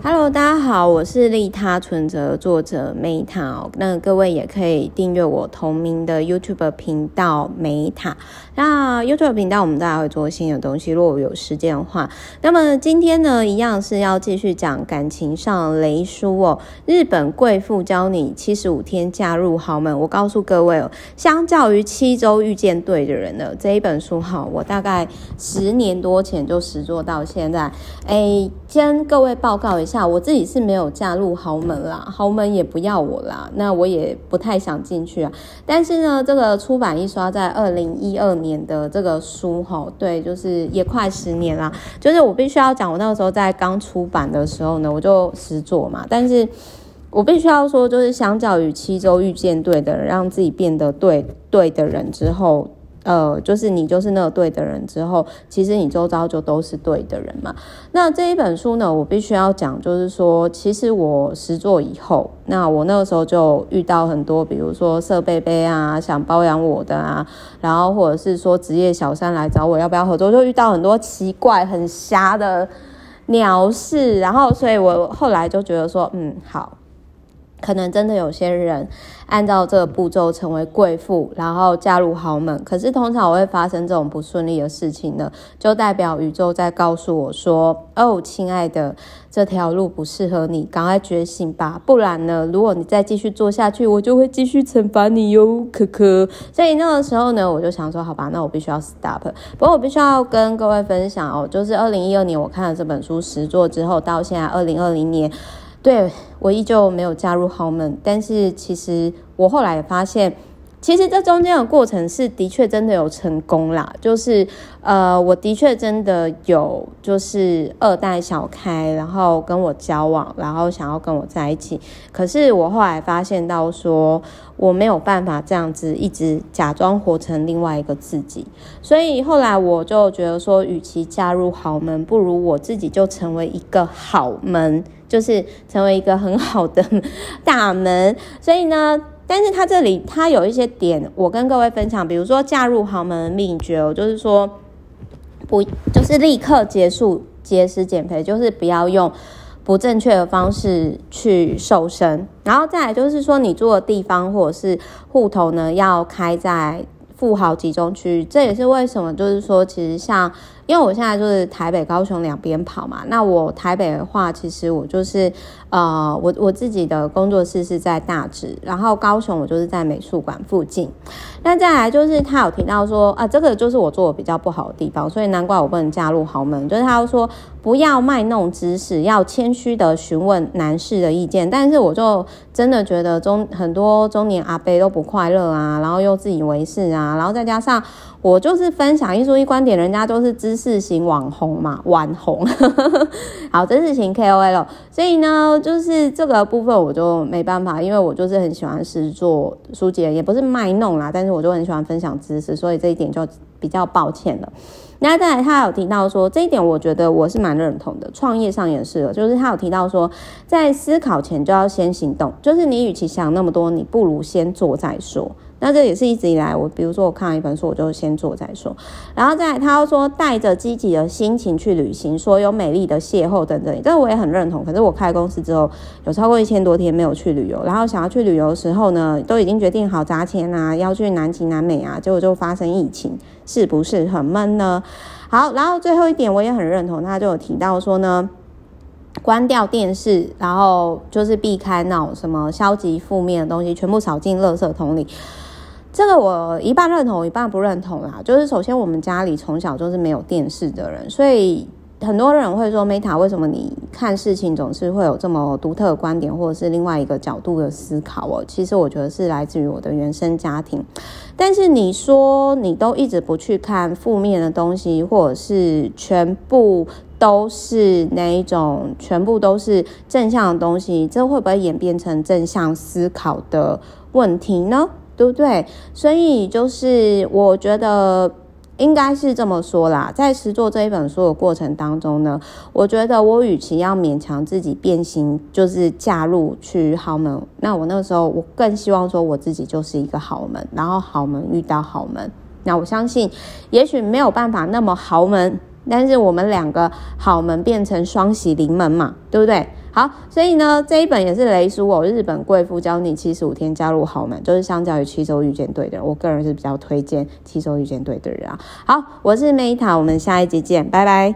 Hello，大家好，我是利他存折作者 Meta，那各位也可以订阅我同名的 YouTube 频道 Meta。那 YouTube 频道我们大家会做新的东西，如果有时间的话，那么今天呢，一样是要继续讲感情上雷书哦。日本贵妇教你七十五天嫁入豪门，我告诉各位哦，相较于七周遇见对的人呢，这一本书哈，我大概十年多前就实作到现在。哎，先各位报告一下。我自己是没有嫁入豪门啦，豪门也不要我啦，那我也不太想进去啊。但是呢，这个出版一刷在二零一二年的这个书哈，对，就是也快十年啦。就是我必须要讲，我那个时候在刚出版的时候呢，我就实作嘛。但是我必须要说，就是相较于七周遇见对的人，让自己变得对对的人之后。呃，就是你就是那个对的人之后，其实你周遭就都是对的人嘛。那这一本书呢，我必须要讲，就是说，其实我实作以后，那我那个时候就遇到很多，比如说设备杯啊，想包养我的啊，然后或者是说职业小三来找我要不要合作，就遇到很多奇怪很瞎的鸟事，然后所以我后来就觉得说，嗯，好。可能真的有些人按照这个步骤成为贵妇，然后嫁入豪门。可是通常我会发生这种不顺利的事情呢，就代表宇宙在告诉我说：“哦，亲爱的，这条路不适合你，赶快觉醒吧！不然呢，如果你再继续做下去，我就会继续惩罚你哟，可可。”所以那个时候呢，我就想说：“ 好吧，那我必须要 stop。”不过我必须要跟各位分享哦，就是二零一二年我看了这本书十作之后，到现在二零二零年。对，我依旧没有嫁入豪门，但是其实我后来也发现，其实这中间的过程是的确真的有成功啦，就是呃，我的确真的有就是二代小开，然后跟我交往，然后想要跟我在一起，可是我后来发现到说我没有办法这样子一直假装活成另外一个自己，所以后来我就觉得说，与其嫁入豪门，不如我自己就成为一个好门。就是成为一个很好的大门，所以呢，但是他这里他有一些点，我跟各位分享，比如说嫁入豪门的秘诀，就是说不就是立刻结束节食减肥，就是不要用不正确的方式去瘦身，然后再来就是说你住的地方或者是户头呢，要开在富豪集中区，这也是为什么，就是说其实像。因为我现在就是台北、高雄两边跑嘛，那我台北的话，其实我就是呃，我我自己的工作室是在大直，然后高雄我就是在美术馆附近。那再来就是他有提到说啊，这个就是我做的比较不好的地方，所以难怪我不能嫁入豪门。就是他说不要卖弄知识，要谦虚的询问男士的意见。但是我就真的觉得中很多中年阿伯都不快乐啊，然后又自以为是啊，然后再加上我就是分享一书一观点，人家都是知。知识型网红嘛，网红，好，知识型 KOL，所以呢，就是这个部分我就没办法，因为我就是很喜欢实作书籍，也不是卖弄啦，但是我就很喜欢分享知识，所以这一点就比较抱歉了。那再来，他有提到说，这一点我觉得我是蛮认同的，创业上也是，就是他有提到说，在思考前就要先行动，就是你与其想那么多，你不如先做再说。那这也是一直以来，我比如说我看了一本书，我就先做再说。然后再，他又说带着积极的心情去旅行，说有美丽的邂逅等等，这我也很认同。可是我开公司之后，有超过一千多天没有去旅游，然后想要去旅游的时候呢，都已经决定好砸钱啊，要去南极、南美啊，结果就发生疫情，是不是很闷呢？好，然后最后一点我也很认同，他就有提到说呢，关掉电视，然后就是避开那种什么消极负面的东西，全部扫进垃圾桶里。这个我一半认同，一半不认同啦。就是首先，我们家里从小就是没有电视的人，所以很多人会说：“Meta，为什么你看事情总是会有这么独特的观点，或者是另外一个角度的思考？”哦，其实我觉得是来自于我的原生家庭。但是你说你都一直不去看负面的东西，或者是全部都是那一种，全部都是正向的东西，这会不会演变成正向思考的问题呢？对不对？所以就是我觉得应该是这么说啦。在实作这一本书的过程当中呢，我觉得我与其要勉强自己变形，就是嫁入去豪门，那我那个时候我更希望说我自己就是一个豪门，然后豪门遇到豪门。那我相信，也许没有办法那么豪门，但是我们两个豪门变成双喜临门嘛，对不对？好，所以呢，这一本也是雷叔哦，日本贵妇教你七十五天加入豪门，就是相较于七周遇见对的人，我个人是比较推荐七周遇见对的人啊。好，我是 Meta，我们下一集见，拜拜。